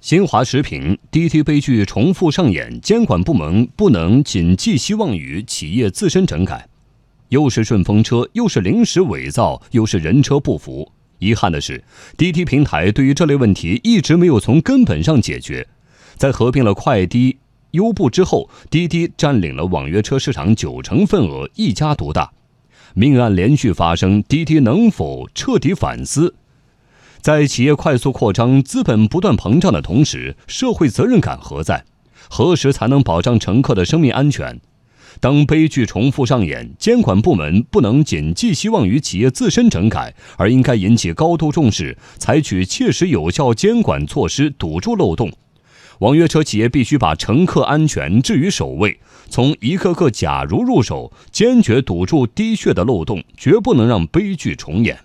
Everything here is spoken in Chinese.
新华时评：滴滴悲剧重复上演，监管部门不能仅寄希望于企业自身整改。又是顺风车，又是临时伪造，又是人车不符。遗憾的是，滴滴平台对于这类问题一直没有从根本上解决。在合并了快滴、优步之后，滴滴占领了网约车市场九成份额，一家独大。命案连续发生，滴滴能否彻底反思？在企业快速扩张、资本不断膨胀的同时，社会责任感何在？何时才能保障乘客的生命安全？当悲剧重复上演，监管部门不能仅寄希望于企业自身整改，而应该引起高度重视，采取切实有效监管措施，堵住漏洞。网约车企业必须把乘客安全置于首位，从一个个“假如”入手，坚决堵住滴血的漏洞，绝不能让悲剧重演。